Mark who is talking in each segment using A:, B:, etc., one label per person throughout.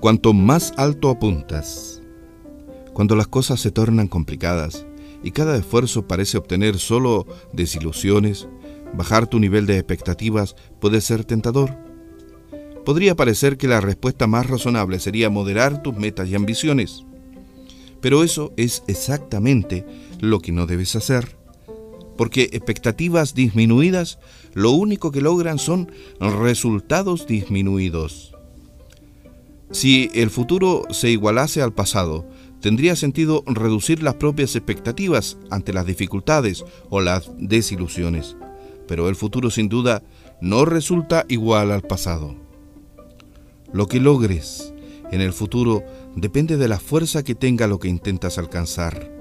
A: Cuanto más alto apuntas, cuando las cosas se tornan complicadas y cada esfuerzo parece obtener solo desilusiones, bajar tu nivel de expectativas puede ser tentador. Podría parecer que la respuesta más razonable sería moderar tus metas y ambiciones, pero eso es exactamente lo que no debes hacer, porque expectativas disminuidas lo único que logran son resultados disminuidos. Si el futuro se igualase al pasado, tendría sentido reducir las propias expectativas ante las dificultades o las desilusiones. Pero el futuro sin duda no resulta igual al pasado. Lo que logres en el futuro depende de la fuerza que tenga lo que intentas alcanzar.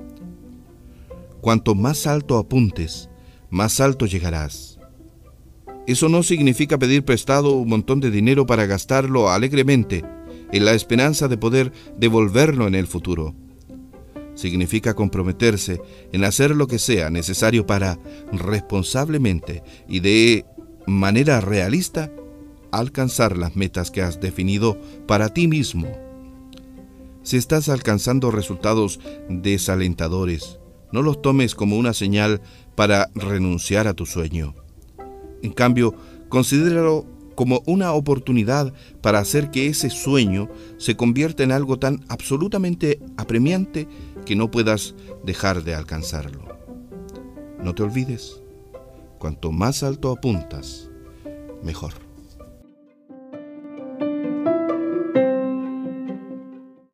A: Cuanto más alto apuntes, más alto llegarás. Eso no significa pedir prestado un montón de dinero para gastarlo alegremente, en la esperanza de poder devolverlo en el futuro. Significa comprometerse en hacer lo que sea necesario para responsablemente y de manera realista alcanzar las metas que has definido para ti mismo. Si estás alcanzando resultados desalentadores, no los tomes como una señal para renunciar a tu sueño. En cambio, considéralo como una oportunidad para hacer que ese sueño se convierta en algo tan absolutamente apremiante que no puedas dejar de alcanzarlo. No te olvides, cuanto más alto apuntas, mejor.